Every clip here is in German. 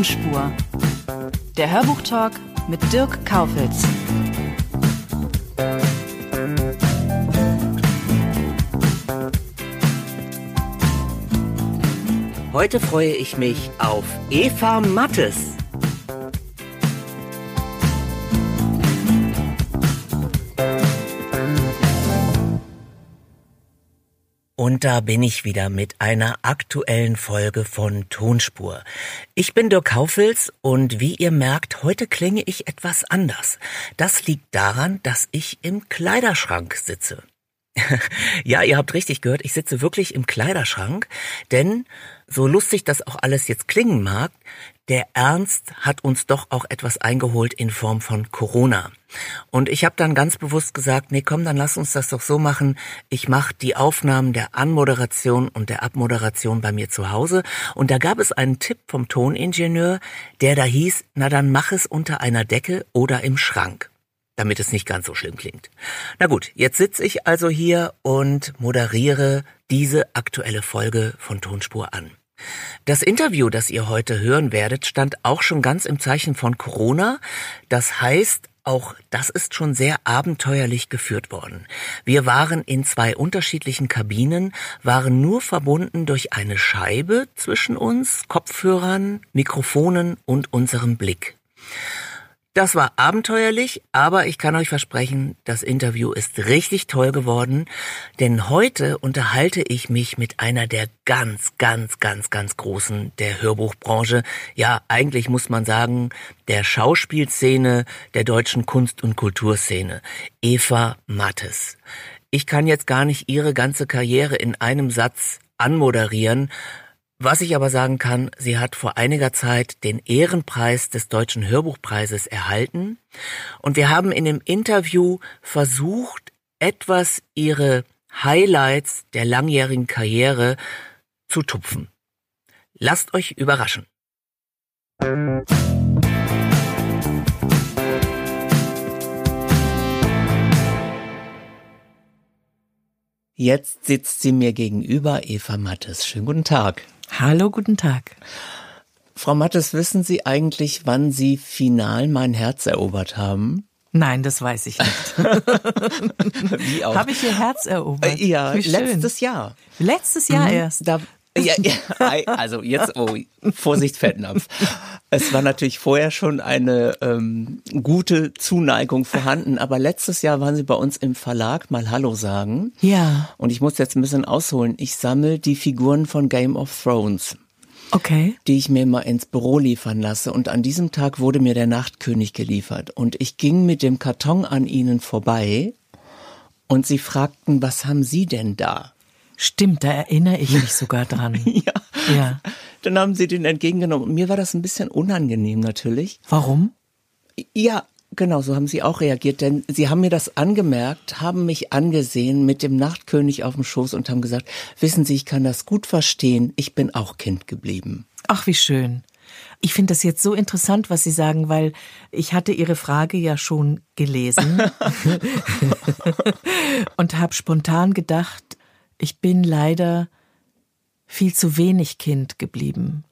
Tonspur. Der Hörbuchtalk mit Dirk Kaufitz. Heute freue ich mich auf Eva Mattes. Und da bin ich wieder mit einer aktuellen Folge von Tonspur. Ich bin Dirk Kaufels und wie ihr merkt, heute klinge ich etwas anders. Das liegt daran, dass ich im Kleiderschrank sitze. ja, ihr habt richtig gehört, ich sitze wirklich im Kleiderschrank, denn so lustig das auch alles jetzt klingen mag, der Ernst hat uns doch auch etwas eingeholt in Form von Corona. Und ich habe dann ganz bewusst gesagt, nee, komm, dann lass uns das doch so machen. Ich mache die Aufnahmen der Anmoderation und der Abmoderation bei mir zu Hause. Und da gab es einen Tipp vom Toningenieur, der da hieß, na dann mach es unter einer Decke oder im Schrank damit es nicht ganz so schlimm klingt. Na gut, jetzt sitze ich also hier und moderiere diese aktuelle Folge von Tonspur an. Das Interview, das ihr heute hören werdet, stand auch schon ganz im Zeichen von Corona. Das heißt, auch das ist schon sehr abenteuerlich geführt worden. Wir waren in zwei unterschiedlichen Kabinen, waren nur verbunden durch eine Scheibe zwischen uns, Kopfhörern, Mikrofonen und unserem Blick. Das war abenteuerlich, aber ich kann euch versprechen, das Interview ist richtig toll geworden, denn heute unterhalte ich mich mit einer der ganz, ganz, ganz, ganz großen der Hörbuchbranche. Ja, eigentlich muss man sagen, der Schauspielszene, der deutschen Kunst- und Kulturszene. Eva Mattes. Ich kann jetzt gar nicht ihre ganze Karriere in einem Satz anmoderieren, was ich aber sagen kann, sie hat vor einiger Zeit den Ehrenpreis des Deutschen Hörbuchpreises erhalten und wir haben in dem Interview versucht, etwas ihre Highlights der langjährigen Karriere zu tupfen. Lasst euch überraschen. Jetzt sitzt sie mir gegenüber, Eva Mattes. Schönen guten Tag. Hallo, guten Tag. Frau Mattes, wissen Sie eigentlich, wann Sie final mein Herz erobert haben? Nein, das weiß ich nicht. Wie auch? Habe ich Ihr Herz erobert? Äh, ja, letztes Jahr. Letztes Jahr Mhm. erst. Da, ja, ja, also jetzt, oh, Vorsicht, Fettnapf. Es war natürlich vorher schon eine ähm, gute Zuneigung vorhanden, aber letztes Jahr waren Sie bei uns im Verlag mal Hallo sagen. Ja. Und ich muss jetzt ein bisschen ausholen. Ich sammle die Figuren von Game of Thrones. Okay. die ich mir mal ins Büro liefern lasse. Und an diesem Tag wurde mir der Nachtkönig geliefert. Und ich ging mit dem Karton an ihnen vorbei und sie fragten, was haben Sie denn da? Stimmt, da erinnere ich mich sogar dran. Ja. Ja. Dann haben sie den entgegengenommen. Und mir war das ein bisschen unangenehm natürlich. Warum? Ja, genau, so haben sie auch reagiert, denn sie haben mir das angemerkt, haben mich angesehen mit dem Nachtkönig auf dem Schoß und haben gesagt, wissen Sie, ich kann das gut verstehen, ich bin auch Kind geblieben. Ach, wie schön. Ich finde das jetzt so interessant, was Sie sagen, weil ich hatte Ihre Frage ja schon gelesen und habe spontan gedacht, ich bin leider viel zu wenig Kind geblieben.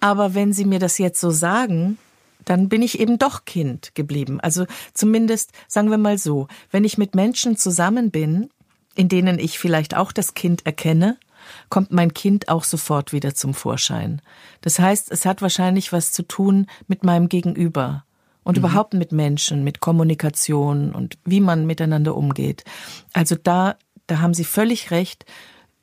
Aber wenn Sie mir das jetzt so sagen, dann bin ich eben doch Kind geblieben. Also zumindest, sagen wir mal so, wenn ich mit Menschen zusammen bin, in denen ich vielleicht auch das Kind erkenne, kommt mein Kind auch sofort wieder zum Vorschein. Das heißt, es hat wahrscheinlich was zu tun mit meinem Gegenüber und Mhm. überhaupt mit Menschen, mit Kommunikation und wie man miteinander umgeht. Also da, da haben Sie völlig recht.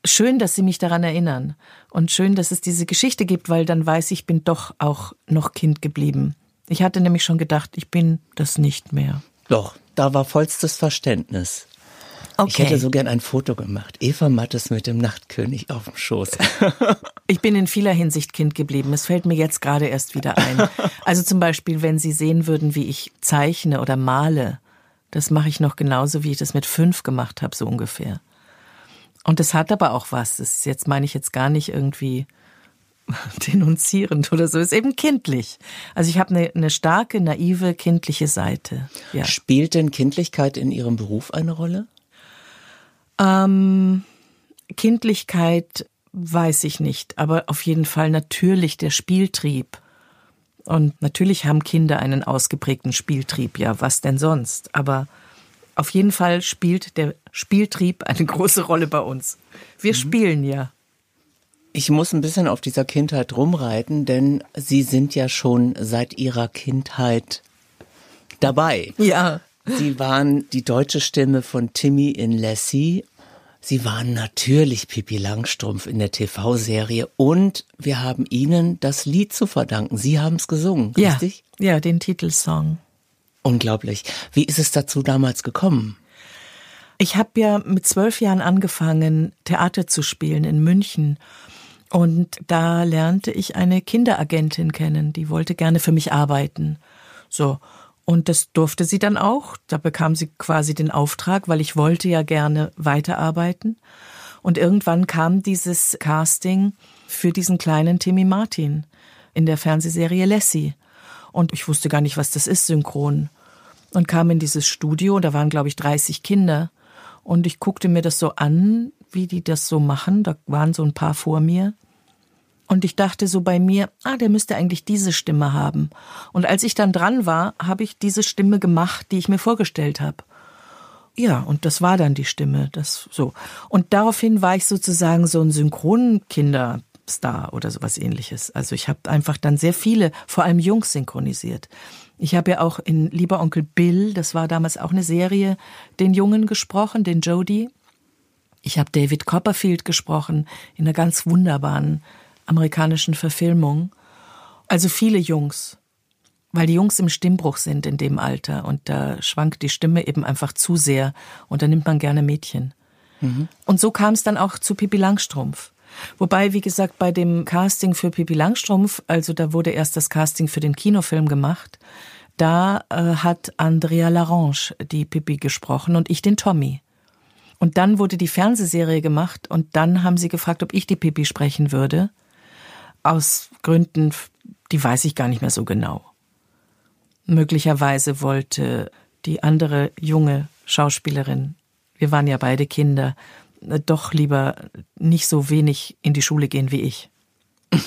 Schön, dass Sie mich daran erinnern und schön, dass es diese Geschichte gibt, weil dann weiß ich, ich bin doch auch noch Kind geblieben. Ich hatte nämlich schon gedacht, ich bin das nicht mehr. Doch, da war vollstes Verständnis. Okay. Ich hätte so gern ein Foto gemacht. Eva Mattes mit dem Nachtkönig auf dem Schoß. Ich bin in vieler Hinsicht Kind geblieben. Es fällt mir jetzt gerade erst wieder ein. Also zum Beispiel, wenn Sie sehen würden, wie ich zeichne oder male, das mache ich noch genauso, wie ich das mit fünf gemacht habe, so ungefähr. Und das hat aber auch was. Das ist jetzt, meine ich jetzt gar nicht irgendwie denunzierend oder so. Es ist eben kindlich. Also ich habe eine, eine starke, naive, kindliche Seite. Ja. Spielt denn Kindlichkeit in Ihrem Beruf eine Rolle? Ähm, Kindlichkeit weiß ich nicht, aber auf jeden Fall natürlich der Spieltrieb. Und natürlich haben Kinder einen ausgeprägten Spieltrieb, ja, was denn sonst? Aber auf jeden Fall spielt der Spieltrieb eine große Rolle bei uns. Wir mhm. spielen ja. Ich muss ein bisschen auf dieser Kindheit rumreiten, denn Sie sind ja schon seit Ihrer Kindheit dabei. Ja. Sie waren die deutsche Stimme von Timmy in Lassie. Sie waren natürlich Pippi Langstrumpf in der TV-Serie und wir haben Ihnen das Lied zu verdanken. Sie haben es gesungen, ja. richtig? Ja, den Titelsong. Unglaublich. Wie ist es dazu damals gekommen? Ich habe ja mit zwölf Jahren angefangen, Theater zu spielen in München. Und da lernte ich eine Kinderagentin kennen, die wollte gerne für mich arbeiten. So. Und das durfte sie dann auch. Da bekam sie quasi den Auftrag, weil ich wollte ja gerne weiterarbeiten. Und irgendwann kam dieses Casting für diesen kleinen Timmy Martin in der Fernsehserie Lassie. Und ich wusste gar nicht, was das ist, synchron. Und kam in dieses Studio, da waren, glaube ich, 30 Kinder. Und ich guckte mir das so an, wie die das so machen. Da waren so ein paar vor mir. Und ich dachte so bei mir, ah, der müsste eigentlich diese Stimme haben. Und als ich dann dran war, habe ich diese Stimme gemacht, die ich mir vorgestellt habe. Ja, und das war dann die Stimme, das so. Und daraufhin war ich sozusagen so ein Synchronkinderstar oder sowas ähnliches. Also ich habe einfach dann sehr viele, vor allem Jungs synchronisiert. Ich habe ja auch in Lieber Onkel Bill, das war damals auch eine Serie, den Jungen gesprochen, den Jody. Ich habe David Copperfield gesprochen in einer ganz wunderbaren amerikanischen Verfilmung. Also viele Jungs, weil die Jungs im Stimmbruch sind in dem Alter und da schwankt die Stimme eben einfach zu sehr und da nimmt man gerne Mädchen. Mhm. Und so kam es dann auch zu Pippi Langstrumpf. Wobei, wie gesagt, bei dem Casting für Pippi Langstrumpf, also da wurde erst das Casting für den Kinofilm gemacht, da äh, hat Andrea Larange die Pippi gesprochen und ich den Tommy. Und dann wurde die Fernsehserie gemacht und dann haben sie gefragt, ob ich die Pippi sprechen würde aus Gründen, die weiß ich gar nicht mehr so genau. Möglicherweise wollte die andere junge Schauspielerin, wir waren ja beide Kinder, doch lieber nicht so wenig in die Schule gehen wie ich.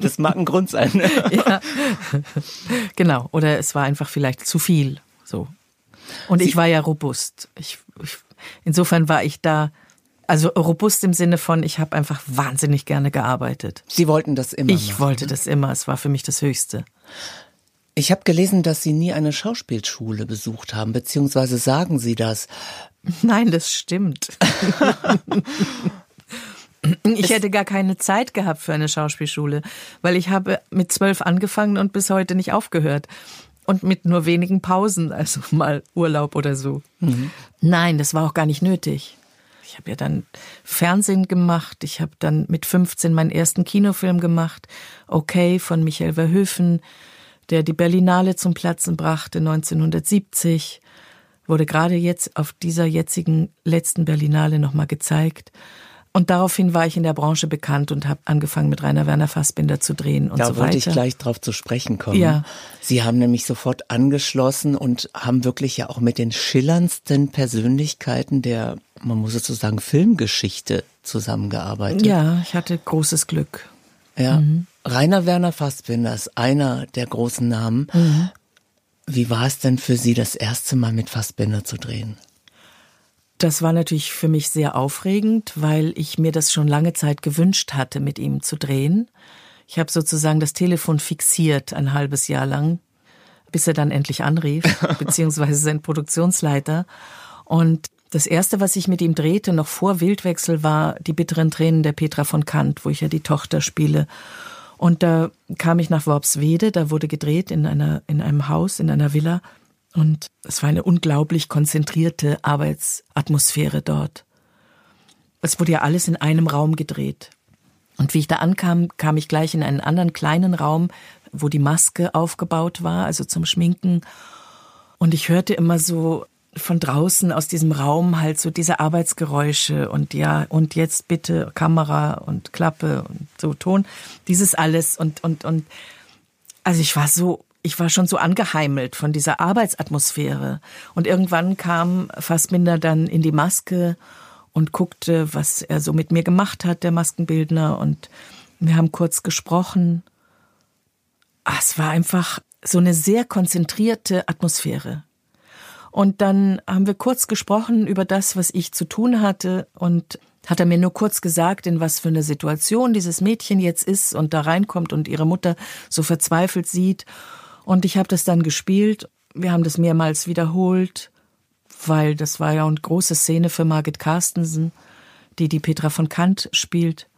das mag ein Grund sein. ja. Genau. Oder es war einfach vielleicht zu viel. So. Und Sie ich war ja robust. Ich, ich, insofern war ich da also robust im Sinne von, ich habe einfach wahnsinnig gerne gearbeitet. Sie wollten das immer. Ich machen. wollte das immer. Es war für mich das Höchste. Ich habe gelesen, dass Sie nie eine Schauspielschule besucht haben, beziehungsweise sagen Sie das? Nein, das stimmt. ich hätte gar keine Zeit gehabt für eine Schauspielschule, weil ich habe mit zwölf angefangen und bis heute nicht aufgehört. Und mit nur wenigen Pausen, also mal Urlaub oder so. Mhm. Nein, das war auch gar nicht nötig. Ich habe ja dann Fernsehen gemacht. Ich habe dann mit 15 meinen ersten Kinofilm gemacht. Okay von Michael Verhoeven, der die Berlinale zum Platzen brachte 1970. Wurde gerade jetzt auf dieser jetzigen letzten Berlinale nochmal gezeigt. Und daraufhin war ich in der Branche bekannt und habe angefangen mit Rainer Werner Fassbinder zu drehen und da so weiter. Da wollte ich gleich drauf zu sprechen kommen. Ja. Sie haben nämlich sofort angeschlossen und haben wirklich ja auch mit den schillerndsten Persönlichkeiten der, man muss sozusagen Filmgeschichte zusammengearbeitet. Ja, ich hatte großes Glück. Ja. Mhm. Rainer Werner Fassbinder ist einer der großen Namen. Mhm. Wie war es denn für Sie, das erste Mal mit Fassbinder zu drehen? Das war natürlich für mich sehr aufregend, weil ich mir das schon lange Zeit gewünscht hatte, mit ihm zu drehen. Ich habe sozusagen das Telefon fixiert ein halbes Jahr lang, bis er dann endlich anrief, beziehungsweise sein Produktionsleiter. Und das erste, was ich mit ihm drehte, noch vor Wildwechsel, war die bitteren Tränen der Petra von Kant, wo ich ja die Tochter spiele. Und da kam ich nach Worpswede, da wurde gedreht in einer, in einem Haus, in einer Villa. Und es war eine unglaublich konzentrierte Arbeitsatmosphäre dort. Es wurde ja alles in einem Raum gedreht. Und wie ich da ankam, kam ich gleich in einen anderen kleinen Raum, wo die Maske aufgebaut war, also zum Schminken. Und ich hörte immer so von draußen aus diesem Raum halt so diese Arbeitsgeräusche und ja, und jetzt bitte Kamera und Klappe und so Ton. Dieses alles und, und, und, also ich war so, ich war schon so angeheimelt von dieser Arbeitsatmosphäre. Und irgendwann kam Fassbinder dann in die Maske und guckte, was er so mit mir gemacht hat, der Maskenbildner. Und wir haben kurz gesprochen. Ah, es war einfach so eine sehr konzentrierte Atmosphäre. Und dann haben wir kurz gesprochen über das, was ich zu tun hatte und hat er mir nur kurz gesagt, in was für eine Situation dieses Mädchen jetzt ist und da reinkommt und ihre Mutter so verzweifelt sieht. Und ich habe das dann gespielt. Wir haben das mehrmals wiederholt, weil das war ja eine große Szene für Margit Carstensen, die die Petra von Kant spielt.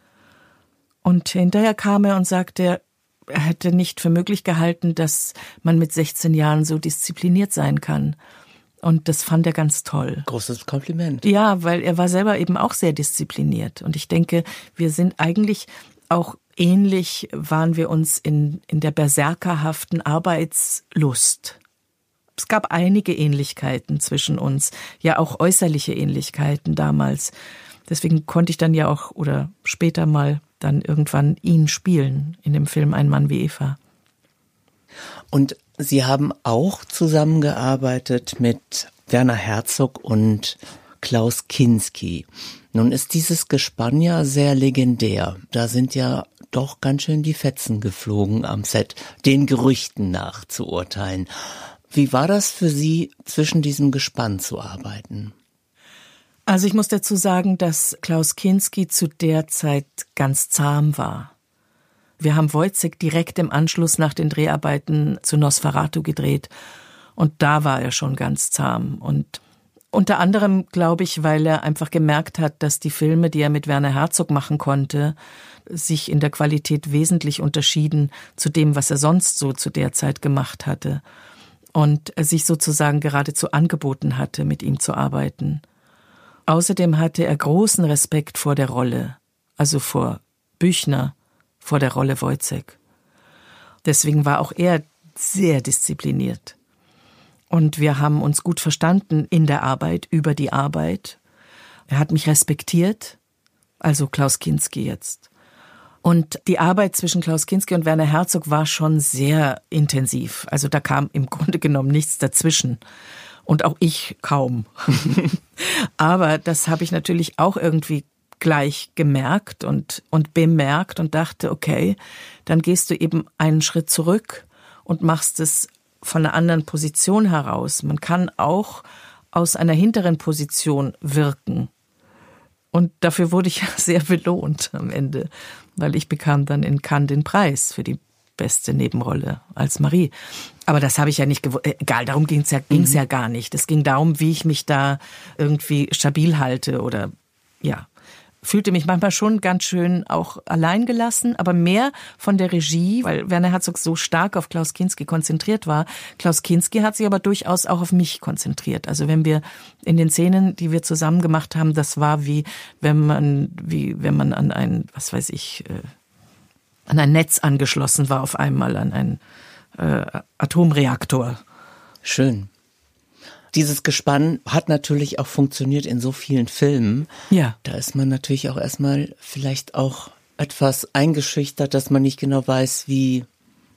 Und hinterher kam er und sagte, er hätte nicht für möglich gehalten, dass man mit 16 Jahren so diszipliniert sein kann. Und das fand er ganz toll. Großes Kompliment. Ja, weil er war selber eben auch sehr diszipliniert. Und ich denke, wir sind eigentlich auch ähnlich, waren wir uns in, in der berserkerhaften Arbeitslust. Es gab einige Ähnlichkeiten zwischen uns, ja auch äußerliche Ähnlichkeiten damals. Deswegen konnte ich dann ja auch oder später mal dann irgendwann ihn spielen in dem Film Ein Mann wie Eva. Und Sie haben auch zusammengearbeitet mit Werner Herzog und Klaus Kinski. Nun ist dieses Gespann ja sehr legendär. Da sind ja doch ganz schön die Fetzen geflogen am Set, den Gerüchten nach zu urteilen. Wie war das für Sie, zwischen diesem Gespann zu arbeiten? Also ich muss dazu sagen, dass Klaus Kinski zu der Zeit ganz zahm war. Wir haben Wojcek direkt im Anschluss nach den Dreharbeiten zu Nosferatu gedreht. Und da war er schon ganz zahm. Und unter anderem, glaube ich, weil er einfach gemerkt hat, dass die Filme, die er mit Werner Herzog machen konnte, sich in der Qualität wesentlich unterschieden zu dem, was er sonst so zu der Zeit gemacht hatte. Und sich sozusagen geradezu angeboten hatte, mit ihm zu arbeiten. Außerdem hatte er großen Respekt vor der Rolle, also vor Büchner, vor der Rolle Wojcek. Deswegen war auch er sehr diszipliniert. Und wir haben uns gut verstanden in der Arbeit, über die Arbeit. Er hat mich respektiert, also Klaus Kinski jetzt. Und die Arbeit zwischen Klaus Kinski und Werner Herzog war schon sehr intensiv. Also da kam im Grunde genommen nichts dazwischen. Und auch ich kaum. Aber das habe ich natürlich auch irgendwie gleich gemerkt und, und bemerkt und dachte, okay, dann gehst du eben einen Schritt zurück und machst es von einer anderen Position heraus. Man kann auch aus einer hinteren Position wirken. Und dafür wurde ich ja sehr belohnt am Ende, weil ich bekam dann in Cannes den Preis für die beste Nebenrolle als Marie. Aber das habe ich ja nicht gewusst. Äh, egal, darum ging es ja, ging's mhm. ja gar nicht. Es ging darum, wie ich mich da irgendwie stabil halte oder ja fühlte mich manchmal schon ganz schön auch allein gelassen, aber mehr von der Regie, weil Werner Herzog so stark auf Klaus Kinski konzentriert war. Klaus Kinski hat sich aber durchaus auch auf mich konzentriert. Also wenn wir in den Szenen, die wir zusammen gemacht haben, das war wie wenn man wie wenn man an ein, was weiß ich, äh, an ein Netz angeschlossen war auf einmal an einen äh, Atomreaktor. Schön. Dieses Gespann hat natürlich auch funktioniert in so vielen Filmen. Ja. Da ist man natürlich auch erstmal vielleicht auch etwas eingeschüchtert, dass man nicht genau weiß, wie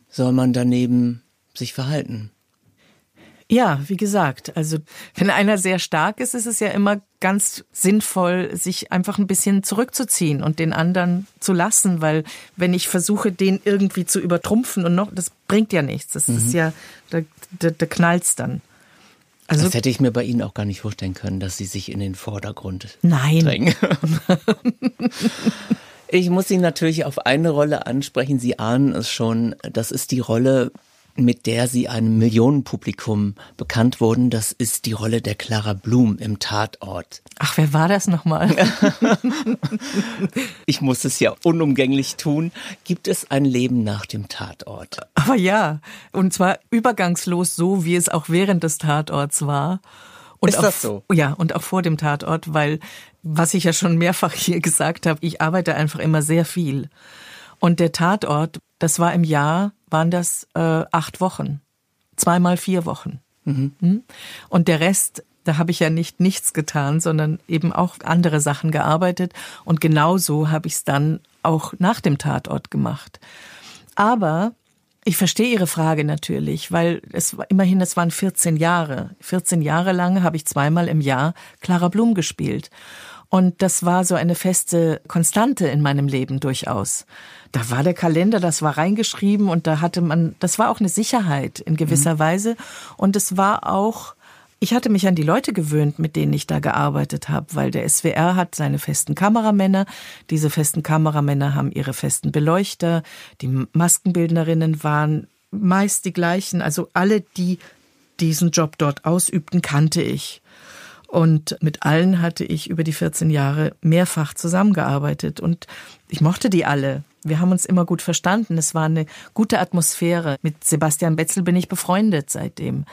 soll man daneben sich verhalten. Ja, wie gesagt, also wenn einer sehr stark ist, ist es ja immer ganz sinnvoll, sich einfach ein bisschen zurückzuziehen und den anderen zu lassen, weil wenn ich versuche, den irgendwie zu übertrumpfen und noch, das bringt ja nichts. Das mhm. ist ja, da, da, da knallt's dann. Also, das hätte ich mir bei Ihnen auch gar nicht vorstellen können, dass Sie sich in den Vordergrund nein. drängen. ich muss Sie natürlich auf eine Rolle ansprechen. Sie ahnen es schon. Das ist die Rolle mit der Sie einem Millionenpublikum bekannt wurden. Das ist die Rolle der Clara Blum im Tatort. Ach, wer war das nochmal? ich muss es ja unumgänglich tun. Gibt es ein Leben nach dem Tatort? Aber ja, und zwar übergangslos so, wie es auch während des Tatorts war. Und ist auch, das so? Ja, und auch vor dem Tatort, weil, was ich ja schon mehrfach hier gesagt habe, ich arbeite einfach immer sehr viel. Und der Tatort, das war im Jahr, waren das äh, acht Wochen. Zweimal vier Wochen. Mhm. Und der Rest, da habe ich ja nicht nichts getan, sondern eben auch andere Sachen gearbeitet. Und genauso habe ich es dann auch nach dem Tatort gemacht. Aber ich verstehe Ihre Frage natürlich, weil es immerhin, es waren 14 Jahre. 14 Jahre lang habe ich zweimal im Jahr Clara Blum gespielt. Und das war so eine feste Konstante in meinem Leben durchaus. Da war der Kalender, das war reingeschrieben und da hatte man, das war auch eine Sicherheit in gewisser mhm. Weise. Und es war auch, ich hatte mich an die Leute gewöhnt, mit denen ich da gearbeitet habe, weil der SWR hat seine festen Kameramänner. Diese festen Kameramänner haben ihre festen Beleuchter. Die Maskenbildnerinnen waren meist die gleichen. Also alle, die diesen Job dort ausübten, kannte ich. Und mit allen hatte ich über die 14 Jahre mehrfach zusammengearbeitet und ich mochte die alle. Wir haben uns immer gut verstanden. Es war eine gute Atmosphäre. Mit Sebastian Betzel bin ich befreundet seitdem,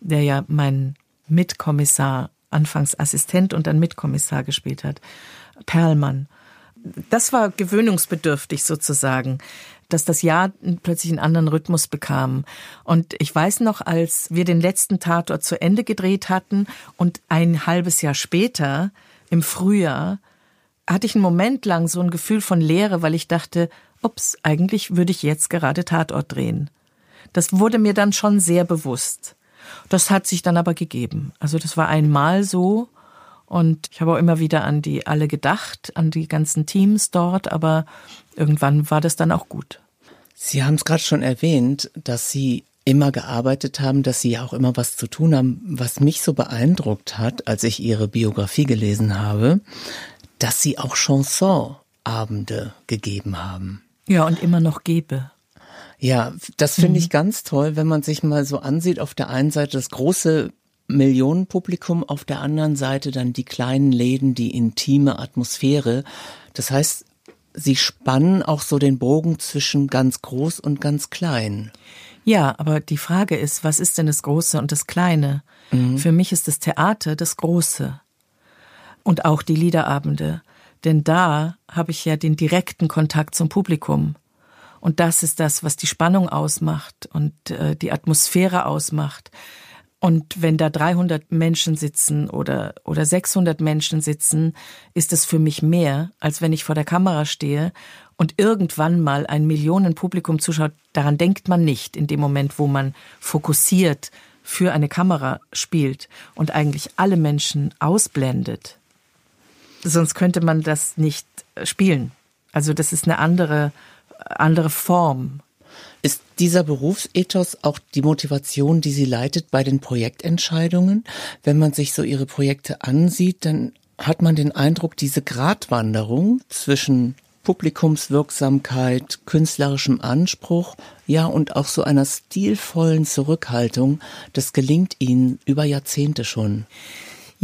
der ja mein Mitkommissar, anfangs Assistent und dann Mitkommissar gespielt hat. Perlmann. Das war gewöhnungsbedürftig sozusagen dass das Jahr plötzlich einen anderen Rhythmus bekam. Und ich weiß noch, als wir den letzten Tatort zu Ende gedreht hatten und ein halbes Jahr später, im Frühjahr, hatte ich einen Moment lang so ein Gefühl von Leere, weil ich dachte, ups, eigentlich würde ich jetzt gerade Tatort drehen. Das wurde mir dann schon sehr bewusst. Das hat sich dann aber gegeben. Also das war einmal so und ich habe auch immer wieder an die alle gedacht, an die ganzen Teams dort, aber irgendwann war das dann auch gut. Sie haben es gerade schon erwähnt, dass Sie immer gearbeitet haben, dass Sie auch immer was zu tun haben. Was mich so beeindruckt hat, als ich Ihre Biografie gelesen habe, dass Sie auch Chansonabende gegeben haben. Ja, und immer noch gebe. Ja, das finde mhm. ich ganz toll, wenn man sich mal so ansieht, auf der einen Seite das große Millionenpublikum, auf der anderen Seite dann die kleinen Läden, die intime Atmosphäre. Das heißt, sie spannen auch so den Bogen zwischen ganz groß und ganz klein. Ja, aber die Frage ist, was ist denn das Große und das Kleine? Mhm. Für mich ist das Theater das Große. Und auch die Liederabende. Denn da habe ich ja den direkten Kontakt zum Publikum. Und das ist das, was die Spannung ausmacht und äh, die Atmosphäre ausmacht. Und wenn da 300 Menschen sitzen oder, oder 600 Menschen sitzen, ist es für mich mehr, als wenn ich vor der Kamera stehe und irgendwann mal ein Millionenpublikum zuschaut. Daran denkt man nicht in dem Moment, wo man fokussiert für eine Kamera spielt und eigentlich alle Menschen ausblendet. Sonst könnte man das nicht spielen. Also das ist eine andere, andere Form ist dieser Berufsethos auch die Motivation, die Sie leitet bei den Projektentscheidungen? Wenn man sich so Ihre Projekte ansieht, dann hat man den Eindruck, diese Gratwanderung zwischen Publikumswirksamkeit, künstlerischem Anspruch, ja und auch so einer stilvollen Zurückhaltung, das gelingt Ihnen über Jahrzehnte schon.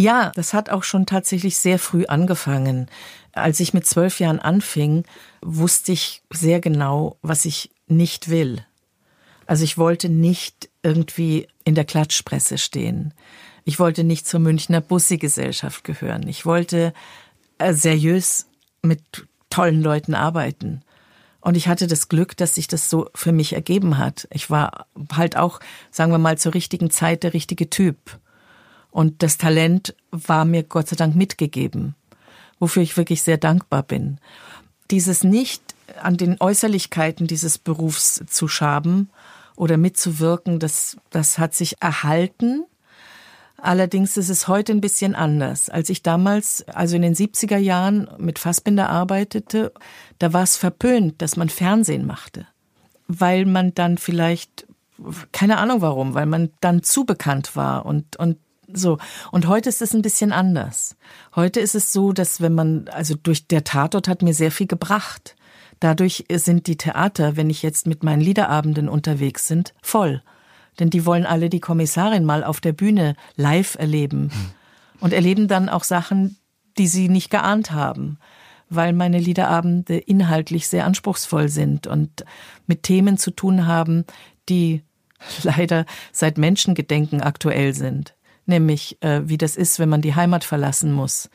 Ja, das hat auch schon tatsächlich sehr früh angefangen. Als ich mit zwölf Jahren anfing, wusste ich sehr genau, was ich nicht will. Also ich wollte nicht irgendwie in der Klatschpresse stehen. Ich wollte nicht zur Münchner Bussi-Gesellschaft gehören. Ich wollte äh, seriös mit tollen Leuten arbeiten. Und ich hatte das Glück, dass sich das so für mich ergeben hat. Ich war halt auch, sagen wir mal, zur richtigen Zeit der richtige Typ. Und das Talent war mir Gott sei Dank mitgegeben, wofür ich wirklich sehr dankbar bin. Dieses nicht an den Äußerlichkeiten dieses Berufs zu schaben oder mitzuwirken, das, das hat sich erhalten. Allerdings ist es heute ein bisschen anders. Als ich damals, also in den 70er Jahren mit Fassbinder arbeitete, da war es verpönt, dass man Fernsehen machte. Weil man dann vielleicht, keine Ahnung warum, weil man dann zu bekannt war und, und so. Und heute ist es ein bisschen anders. Heute ist es so, dass wenn man, also durch der Tatort hat mir sehr viel gebracht Dadurch sind die Theater, wenn ich jetzt mit meinen Liederabenden unterwegs sind, voll. Denn die wollen alle die Kommissarin mal auf der Bühne live erleben. Hm. Und erleben dann auch Sachen, die sie nicht geahnt haben. Weil meine Liederabende inhaltlich sehr anspruchsvoll sind und mit Themen zu tun haben, die leider seit Menschengedenken aktuell sind. Nämlich, äh, wie das ist, wenn man die Heimat verlassen muss.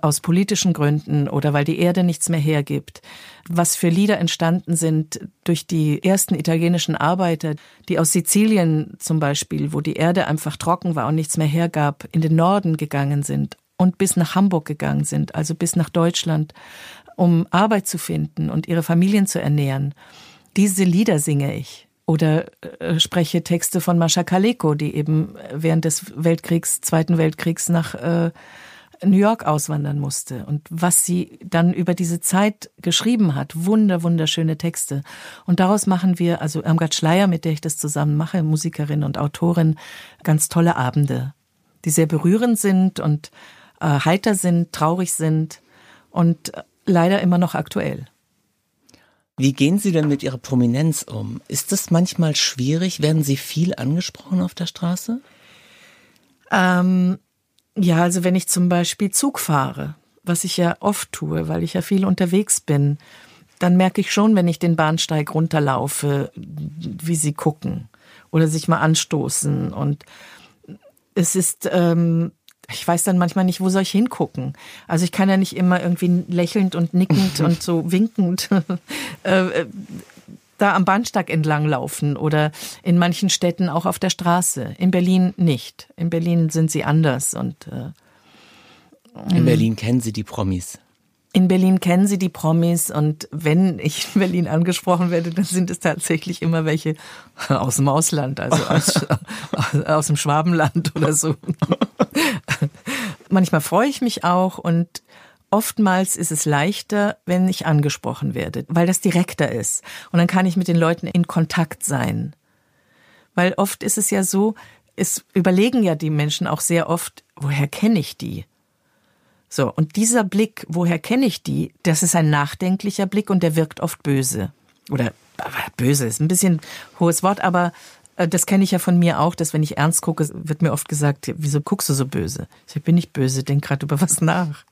Aus politischen Gründen oder weil die Erde nichts mehr hergibt, was für Lieder entstanden sind durch die ersten italienischen Arbeiter, die aus Sizilien zum Beispiel, wo die Erde einfach trocken war und nichts mehr hergab, in den Norden gegangen sind und bis nach Hamburg gegangen sind, also bis nach Deutschland, um Arbeit zu finden und ihre Familien zu ernähren. Diese Lieder singe ich oder äh, spreche Texte von Mascha Kaleko, die eben während des Weltkriegs, Zweiten Weltkriegs nach äh, New York auswandern musste und was sie dann über diese Zeit geschrieben hat. Wunder, wunderschöne Texte. Und daraus machen wir, also Irmgard Schleier, mit der ich das zusammen mache, Musikerin und Autorin, ganz tolle Abende, die sehr berührend sind und äh, heiter sind, traurig sind und leider immer noch aktuell. Wie gehen Sie denn mit Ihrer Prominenz um? Ist das manchmal schwierig? Werden Sie viel angesprochen auf der Straße? Ähm, ja, also wenn ich zum Beispiel Zug fahre, was ich ja oft tue, weil ich ja viel unterwegs bin, dann merke ich schon, wenn ich den Bahnsteig runterlaufe, wie sie gucken oder sich mal anstoßen. Und es ist, ähm, ich weiß dann manchmal nicht, wo soll ich hingucken. Also ich kann ja nicht immer irgendwie lächelnd und nickend und so winkend äh, da am Bahnsteig entlang laufen oder in manchen Städten auch auf der Straße. In Berlin nicht. In Berlin sind sie anders und äh, in Berlin kennen Sie die Promis. In Berlin kennen sie die Promis und wenn ich in Berlin angesprochen werde, dann sind es tatsächlich immer welche aus dem Ausland, also aus, aus dem Schwabenland oder so. Manchmal freue ich mich auch und Oftmals ist es leichter, wenn ich angesprochen werde, weil das direkter ist. Und dann kann ich mit den Leuten in Kontakt sein. Weil oft ist es ja so, es überlegen ja die Menschen auch sehr oft, woher kenne ich die? So, und dieser Blick, woher kenne ich die, das ist ein nachdenklicher Blick und der wirkt oft böse. Oder böse ist ein bisschen hohes Wort, aber das kenne ich ja von mir auch, dass wenn ich ernst gucke, wird mir oft gesagt, wieso guckst du so böse? Ich bin nicht böse, denk gerade über was nach.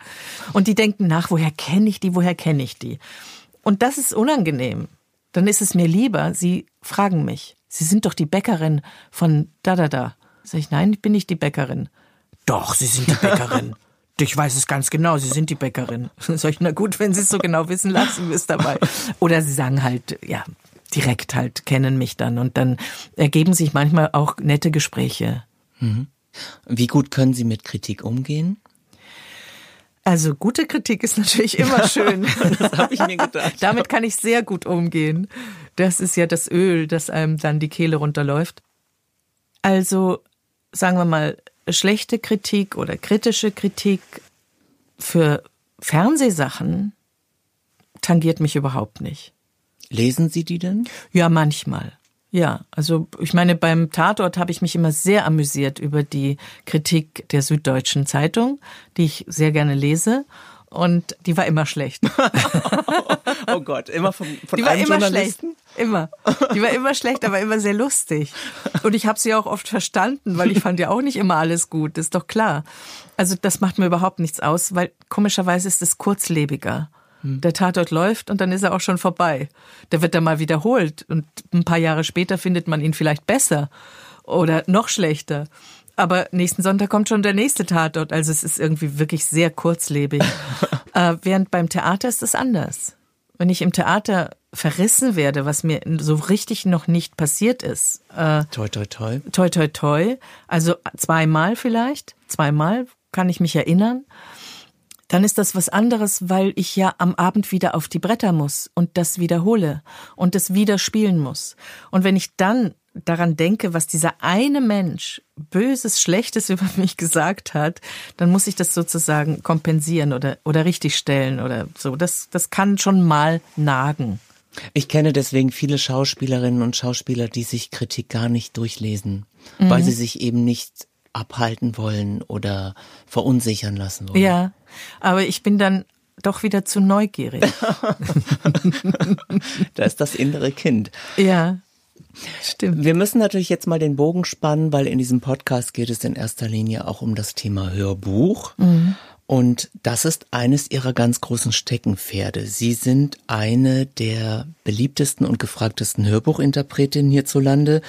Und die denken nach, woher kenne ich die, woher kenne ich die? Und das ist unangenehm. Dann ist es mir lieber, sie fragen mich, Sie sind doch die Bäckerin von da da da. Sag ich, nein, ich bin nicht die Bäckerin. Doch, Sie sind die Bäckerin. Ich weiß es ganz genau, Sie sind die Bäckerin. Sag ich, na gut, wenn Sie es so genau wissen, lassen wir es dabei. Oder Sie sagen halt, ja, direkt halt kennen mich dann und dann ergeben sich manchmal auch nette Gespräche. Mhm. Wie gut können Sie mit Kritik umgehen? Also gute Kritik ist natürlich immer schön. das habe ich mir gedacht. Damit kann ich sehr gut umgehen. Das ist ja das Öl, das einem dann die Kehle runterläuft. Also sagen wir mal, schlechte Kritik oder kritische Kritik für Fernsehsachen tangiert mich überhaupt nicht. Lesen Sie die denn? Ja, manchmal. Ja, also ich meine, beim Tatort habe ich mich immer sehr amüsiert über die Kritik der Süddeutschen Zeitung, die ich sehr gerne lese. Und die war immer schlecht. oh Gott, immer von, von die war immer Journalisten? schlecht. Immer. Die war immer schlecht, aber immer sehr lustig. Und ich habe sie auch oft verstanden, weil ich fand ja auch nicht immer alles gut, das ist doch klar. Also das macht mir überhaupt nichts aus, weil komischerweise ist es kurzlebiger. Hm. Der Tatort läuft und dann ist er auch schon vorbei. Der wird dann mal wiederholt und ein paar Jahre später findet man ihn vielleicht besser oder noch schlechter. Aber nächsten Sonntag kommt schon der nächste Tatort. Also es ist irgendwie wirklich sehr kurzlebig. äh, während beim Theater ist es anders. Wenn ich im Theater verrissen werde, was mir so richtig noch nicht passiert ist. Äh, toi, toi, toi. Toi, toi, toi. Also zweimal vielleicht. Zweimal kann ich mich erinnern dann ist das was anderes, weil ich ja am Abend wieder auf die Bretter muss und das wiederhole und das wieder spielen muss. Und wenn ich dann daran denke, was dieser eine Mensch Böses, Schlechtes über mich gesagt hat, dann muss ich das sozusagen kompensieren oder, oder richtigstellen oder so. Das, das kann schon mal nagen. Ich kenne deswegen viele Schauspielerinnen und Schauspieler, die sich Kritik gar nicht durchlesen, mhm. weil sie sich eben nicht abhalten wollen oder verunsichern lassen wollen. Ja, aber ich bin dann doch wieder zu neugierig. da ist das innere Kind. Ja. Stimmt. Wir müssen natürlich jetzt mal den Bogen spannen, weil in diesem Podcast geht es in erster Linie auch um das Thema Hörbuch. Mhm. Und das ist eines ihrer ganz großen Steckenpferde. Sie sind eine der beliebtesten und gefragtesten Hörbuchinterpretinnen hierzulande,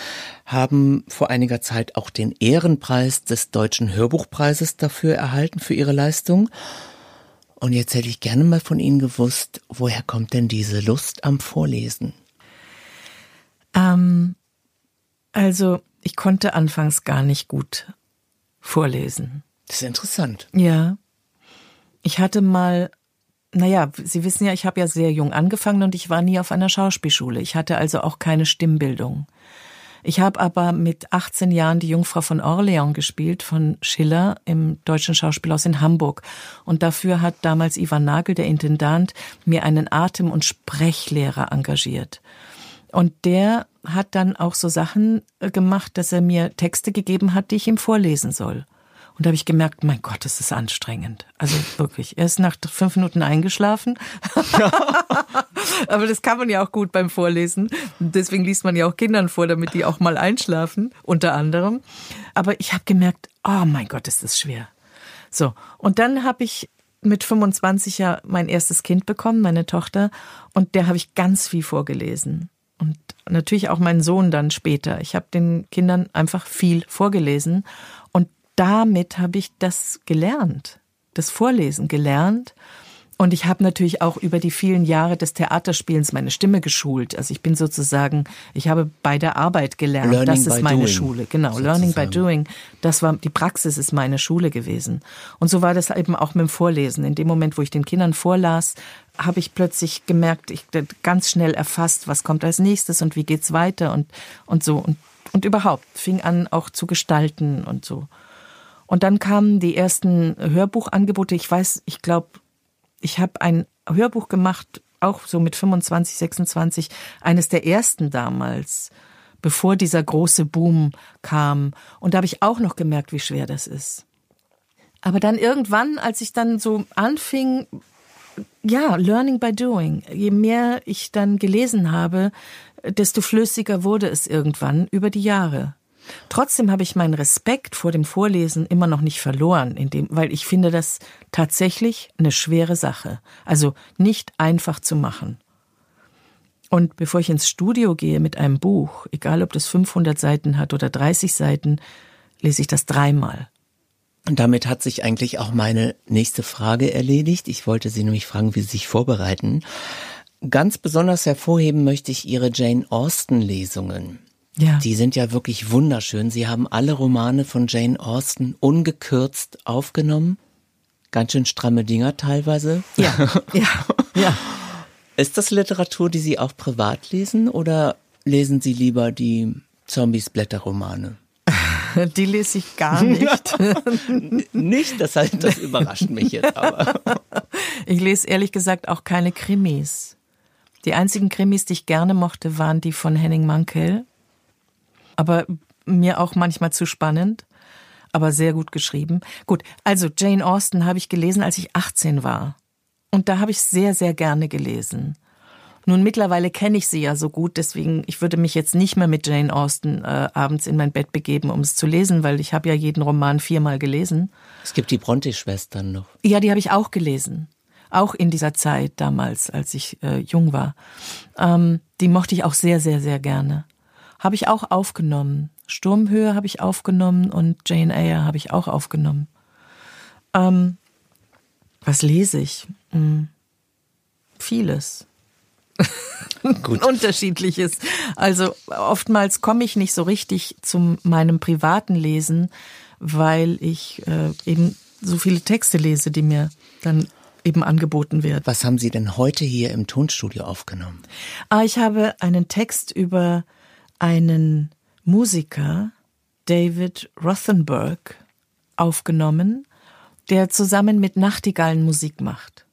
haben vor einiger Zeit auch den Ehrenpreis des Deutschen Hörbuchpreises dafür erhalten, für ihre Leistung. Und jetzt hätte ich gerne mal von Ihnen gewusst, woher kommt denn diese Lust am Vorlesen? Ähm, also, ich konnte anfangs gar nicht gut vorlesen. Das ist interessant. Ja. Ich hatte mal, naja, Sie wissen ja, ich habe ja sehr jung angefangen und ich war nie auf einer Schauspielschule. Ich hatte also auch keine Stimmbildung. Ich habe aber mit 18 Jahren die Jungfrau von Orleans gespielt von Schiller im Deutschen Schauspielhaus in Hamburg. Und dafür hat damals Ivan Nagel, der Intendant, mir einen Atem- und Sprechlehrer engagiert. Und der hat dann auch so Sachen äh, gemacht, dass er mir Texte gegeben hat, die ich ihm vorlesen soll. Und da habe ich gemerkt, mein Gott, das ist anstrengend. Also wirklich. Er ist nach fünf Minuten eingeschlafen. Aber das kann man ja auch gut beim Vorlesen. Deswegen liest man ja auch Kindern vor, damit die auch mal einschlafen, unter anderem. Aber ich habe gemerkt, oh mein Gott, ist das schwer. So, und dann habe ich mit 25 ja mein erstes Kind bekommen, meine Tochter, und der habe ich ganz viel vorgelesen. Und natürlich auch meinen Sohn dann später. Ich habe den Kindern einfach viel vorgelesen damit habe ich das gelernt, das Vorlesen gelernt. Und ich habe natürlich auch über die vielen Jahre des Theaterspielens meine Stimme geschult. Also ich bin sozusagen, ich habe bei der Arbeit gelernt. Learning das ist meine doing, Schule. Genau, sozusagen. Learning by Doing. Das war, die Praxis ist meine Schule gewesen. Und so war das eben auch mit dem Vorlesen. In dem Moment, wo ich den Kindern vorlas, habe ich plötzlich gemerkt, ich ganz schnell erfasst, was kommt als nächstes und wie geht's weiter und, und so. Und, und überhaupt fing an auch zu gestalten und so. Und dann kamen die ersten Hörbuchangebote. Ich weiß, ich glaube, ich habe ein Hörbuch gemacht, auch so mit 25, 26, eines der ersten damals, bevor dieser große Boom kam. Und da habe ich auch noch gemerkt, wie schwer das ist. Aber dann irgendwann, als ich dann so anfing, ja, Learning by Doing, je mehr ich dann gelesen habe, desto flüssiger wurde es irgendwann über die Jahre. Trotzdem habe ich meinen Respekt vor dem Vorlesen immer noch nicht verloren, indem, weil ich finde das tatsächlich eine schwere Sache. Also nicht einfach zu machen. Und bevor ich ins Studio gehe mit einem Buch, egal ob das 500 Seiten hat oder 30 Seiten, lese ich das dreimal. Und damit hat sich eigentlich auch meine nächste Frage erledigt. Ich wollte Sie nämlich fragen, wie Sie sich vorbereiten. Ganz besonders hervorheben möchte ich Ihre Jane Austen Lesungen. Ja. Die sind ja wirklich wunderschön. Sie haben alle Romane von Jane Austen ungekürzt aufgenommen. Ganz schön stramme Dinger teilweise. Ja, ja, ja. Ist das Literatur, die Sie auch privat lesen oder lesen Sie lieber die Zombies-Blätterromane? Die lese ich gar nicht. nicht, das, heißt, das überrascht mich jetzt aber. Ich lese ehrlich gesagt auch keine Krimis. Die einzigen Krimis, die ich gerne mochte, waren die von Henning Mankell aber mir auch manchmal zu spannend, aber sehr gut geschrieben. Gut, also Jane Austen habe ich gelesen, als ich 18 war. Und da habe ich sehr, sehr gerne gelesen. Nun, mittlerweile kenne ich sie ja so gut, deswegen, ich würde mich jetzt nicht mehr mit Jane Austen äh, abends in mein Bett begeben, um es zu lesen, weil ich habe ja jeden Roman viermal gelesen. Es gibt die Bronte-Schwestern noch. Ja, die habe ich auch gelesen. Auch in dieser Zeit damals, als ich äh, jung war. Ähm, die mochte ich auch sehr, sehr, sehr gerne habe ich auch aufgenommen. Sturmhöhe habe ich aufgenommen und Jane Eyre habe ich auch aufgenommen. Ähm, was lese ich? Hm. Vieles. Gut. Unterschiedliches. Also oftmals komme ich nicht so richtig zu meinem privaten Lesen, weil ich äh, eben so viele Texte lese, die mir dann eben angeboten werden. Was haben Sie denn heute hier im Tonstudio aufgenommen? Ah, ich habe einen Text über einen Musiker, David Rothenberg, aufgenommen, der zusammen mit Nachtigallen Musik macht.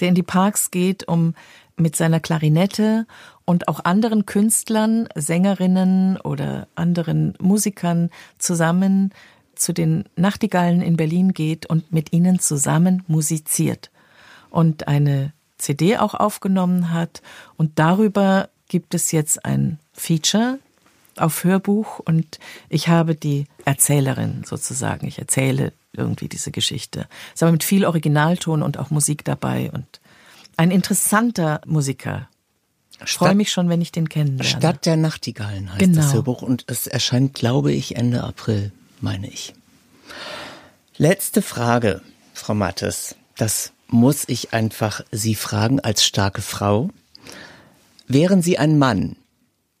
Der in die Parks geht, um mit seiner Klarinette und auch anderen Künstlern, Sängerinnen oder anderen Musikern zusammen zu den Nachtigallen in Berlin geht und mit ihnen zusammen musiziert. und eine CD auch aufgenommen hat. Und darüber gibt es jetzt ein Feature auf Hörbuch und ich habe die Erzählerin sozusagen. Ich erzähle irgendwie diese Geschichte. Es ist aber mit viel Originalton und auch Musik dabei und ein interessanter Musiker. Ich freue mich schon, wenn ich den kennenlerne. Stadt der Nachtigallen heißt Genau. das Hörbuch und es erscheint, glaube ich, Ende April, meine ich. Letzte Frage, Frau Mattes. Das muss ich einfach Sie fragen als starke Frau. Wären Sie ein Mann,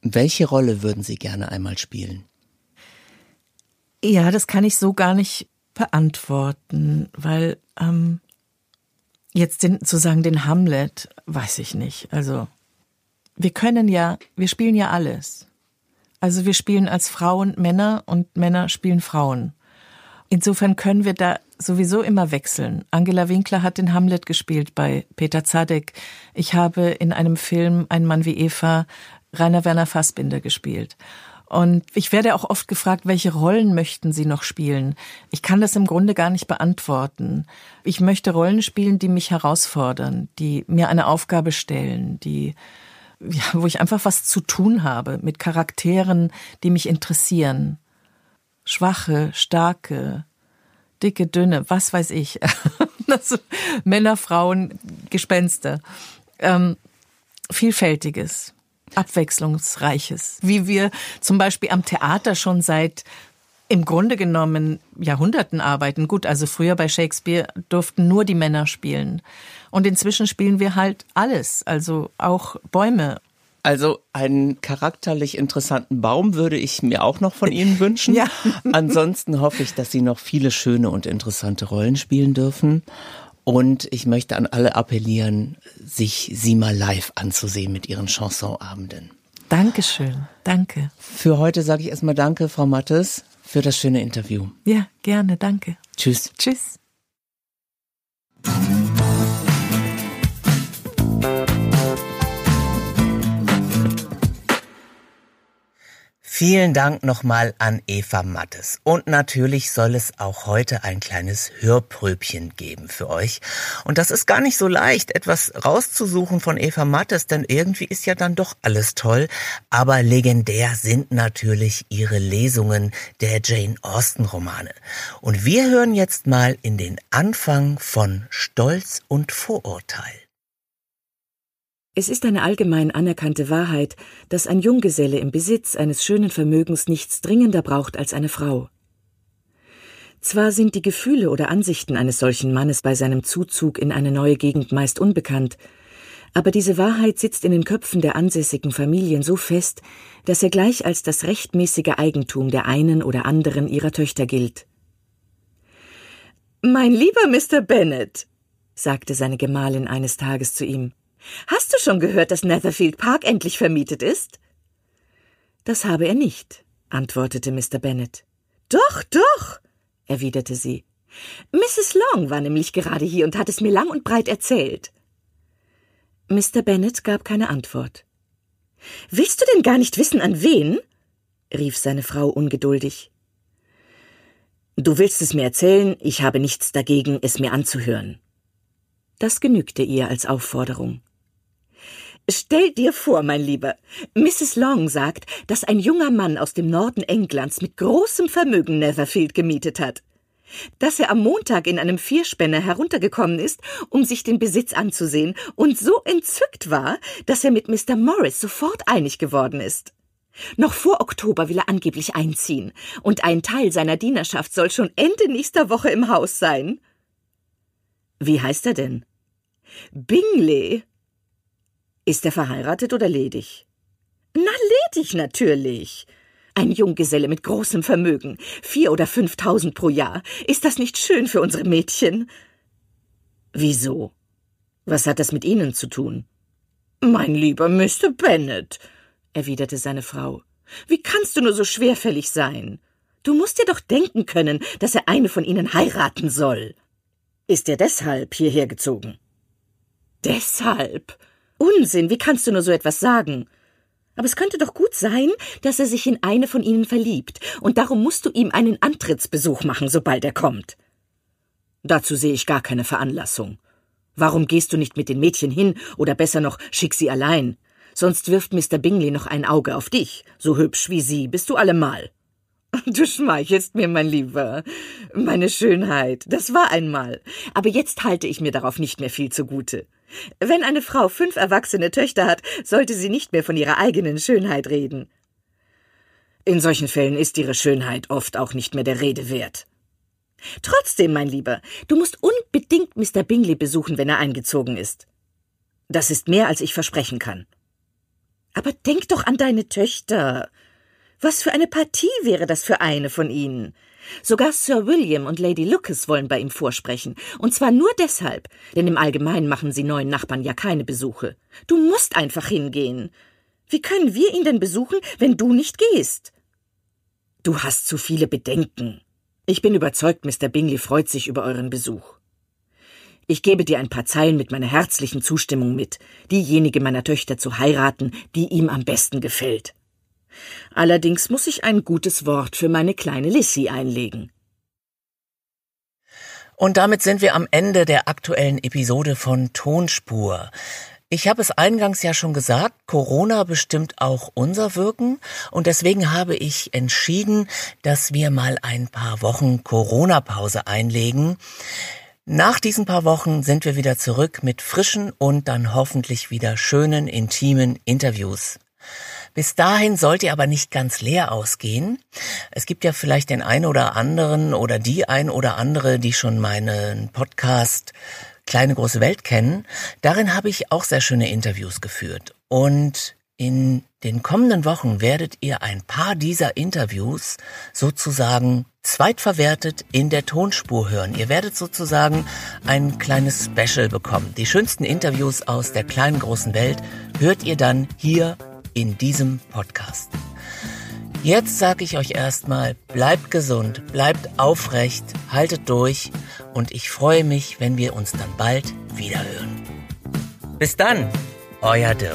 welche Rolle würden Sie gerne einmal spielen? Ja, das kann ich so gar nicht beantworten, weil ähm, jetzt den, zu sagen, den Hamlet, weiß ich nicht. Also wir können ja, wir spielen ja alles. Also wir spielen als Frauen Männer und Männer spielen Frauen. Insofern können wir da sowieso immer wechseln. Angela Winkler hat den Hamlet gespielt bei Peter Zadek. Ich habe in einem Film Ein Mann wie Eva Rainer Werner Fassbinder gespielt. Und ich werde auch oft gefragt, welche Rollen möchten Sie noch spielen? Ich kann das im Grunde gar nicht beantworten. Ich möchte Rollen spielen, die mich herausfordern, die mir eine Aufgabe stellen, die, ja, wo ich einfach was zu tun habe mit Charakteren, die mich interessieren. Schwache, starke, dicke, dünne, was weiß ich. also, Männer, Frauen, Gespenster. Ähm, Vielfältiges, Abwechslungsreiches. Wie wir zum Beispiel am Theater schon seit im Grunde genommen Jahrhunderten arbeiten. Gut, also früher bei Shakespeare durften nur die Männer spielen. Und inzwischen spielen wir halt alles, also auch Bäume. Also einen charakterlich interessanten Baum würde ich mir auch noch von Ihnen wünschen. Ja. Ansonsten hoffe ich, dass Sie noch viele schöne und interessante Rollen spielen dürfen. Und ich möchte an alle appellieren, sich Sie mal live anzusehen mit Ihren Chansonabenden. Dankeschön, danke. Für heute sage ich erstmal Danke, Frau Mattes, für das schöne Interview. Ja, gerne, danke. Tschüss. Tschüss. Vielen Dank nochmal an Eva Mattes. Und natürlich soll es auch heute ein kleines Hörpröbchen geben für euch. Und das ist gar nicht so leicht, etwas rauszusuchen von Eva Mattes, denn irgendwie ist ja dann doch alles toll. Aber legendär sind natürlich ihre Lesungen der Jane Austen Romane. Und wir hören jetzt mal in den Anfang von Stolz und Vorurteil. Es ist eine allgemein anerkannte Wahrheit, dass ein Junggeselle im Besitz eines schönen Vermögens nichts dringender braucht als eine Frau. Zwar sind die Gefühle oder Ansichten eines solchen Mannes bei seinem Zuzug in eine neue Gegend meist unbekannt, aber diese Wahrheit sitzt in den Köpfen der ansässigen Familien so fest, dass er gleich als das rechtmäßige Eigentum der einen oder anderen ihrer Töchter gilt. Mein lieber Mr. Bennet, sagte seine Gemahlin eines Tages zu ihm, Hast du schon gehört, dass Netherfield Park endlich vermietet ist? Das habe er nicht, antwortete Mr. Bennet. Doch, doch, erwiderte sie. Mrs. Long war nämlich gerade hier und hat es mir lang und breit erzählt. Mr. Bennet gab keine Antwort. Willst du denn gar nicht wissen, an wen? rief seine Frau ungeduldig. Du willst es mir erzählen, ich habe nichts dagegen, es mir anzuhören. Das genügte ihr als Aufforderung. Stell dir vor, mein Lieber, Mrs. Long sagt, dass ein junger Mann aus dem Norden Englands mit großem Vermögen Netherfield gemietet hat. Dass er am Montag in einem Vierspänner heruntergekommen ist, um sich den Besitz anzusehen, und so entzückt war, dass er mit Mr. Morris sofort einig geworden ist. Noch vor Oktober will er angeblich einziehen, und ein Teil seiner Dienerschaft soll schon Ende nächster Woche im Haus sein. Wie heißt er denn? Bingley. Ist er verheiratet oder ledig? Na, ledig natürlich. Ein Junggeselle mit großem Vermögen, vier oder fünftausend pro Jahr. Ist das nicht schön für unsere Mädchen? Wieso? Was hat das mit Ihnen zu tun? Mein lieber Mr. Bennet, erwiderte seine Frau, wie kannst du nur so schwerfällig sein? Du musst dir doch denken können, dass er eine von ihnen heiraten soll. Ist er deshalb hierher gezogen? Deshalb? Unsinn, wie kannst du nur so etwas sagen? Aber es könnte doch gut sein, dass er sich in eine von ihnen verliebt, und darum musst du ihm einen Antrittsbesuch machen, sobald er kommt. Dazu sehe ich gar keine Veranlassung. Warum gehst du nicht mit den Mädchen hin oder besser noch schick sie allein? Sonst wirft Mr. Bingley noch ein Auge auf dich. So hübsch wie sie bist du allemal. Du schmeichelst mir, mein Lieber. Meine Schönheit, das war einmal. Aber jetzt halte ich mir darauf nicht mehr viel zugute. Wenn eine Frau fünf erwachsene Töchter hat, sollte sie nicht mehr von ihrer eigenen Schönheit reden. In solchen Fällen ist ihre Schönheit oft auch nicht mehr der Rede wert. Trotzdem, mein Lieber, du musst unbedingt Mr. Bingley besuchen, wenn er eingezogen ist. Das ist mehr, als ich versprechen kann. Aber denk doch an deine Töchter. Was für eine Partie wäre das für eine von ihnen? Sogar Sir William und Lady Lucas wollen bei ihm vorsprechen, und zwar nur deshalb, denn im Allgemeinen machen sie neuen Nachbarn ja keine Besuche. Du musst einfach hingehen. Wie können wir ihn denn besuchen, wenn du nicht gehst? Du hast zu viele Bedenken. Ich bin überzeugt, Mr. Bingley freut sich über euren Besuch. Ich gebe dir ein paar Zeilen mit meiner herzlichen Zustimmung mit, diejenige meiner Töchter zu heiraten, die ihm am besten gefällt. Allerdings muss ich ein gutes Wort für meine kleine Lissy einlegen. Und damit sind wir am Ende der aktuellen Episode von Tonspur. Ich habe es eingangs ja schon gesagt, Corona bestimmt auch unser Wirken und deswegen habe ich entschieden, dass wir mal ein paar Wochen Corona-Pause einlegen. Nach diesen paar Wochen sind wir wieder zurück mit frischen und dann hoffentlich wieder schönen, intimen Interviews. Bis dahin sollt ihr aber nicht ganz leer ausgehen. Es gibt ja vielleicht den einen oder anderen oder die ein oder andere, die schon meinen Podcast Kleine große Welt kennen. Darin habe ich auch sehr schöne Interviews geführt. Und in den kommenden Wochen werdet ihr ein paar dieser Interviews sozusagen zweitverwertet in der Tonspur hören. Ihr werdet sozusagen ein kleines Special bekommen. Die schönsten Interviews aus der kleinen großen Welt hört ihr dann hier in diesem Podcast. Jetzt sage ich euch erstmal, bleibt gesund, bleibt aufrecht, haltet durch und ich freue mich, wenn wir uns dann bald wiederhören. Bis dann, euer Dirk.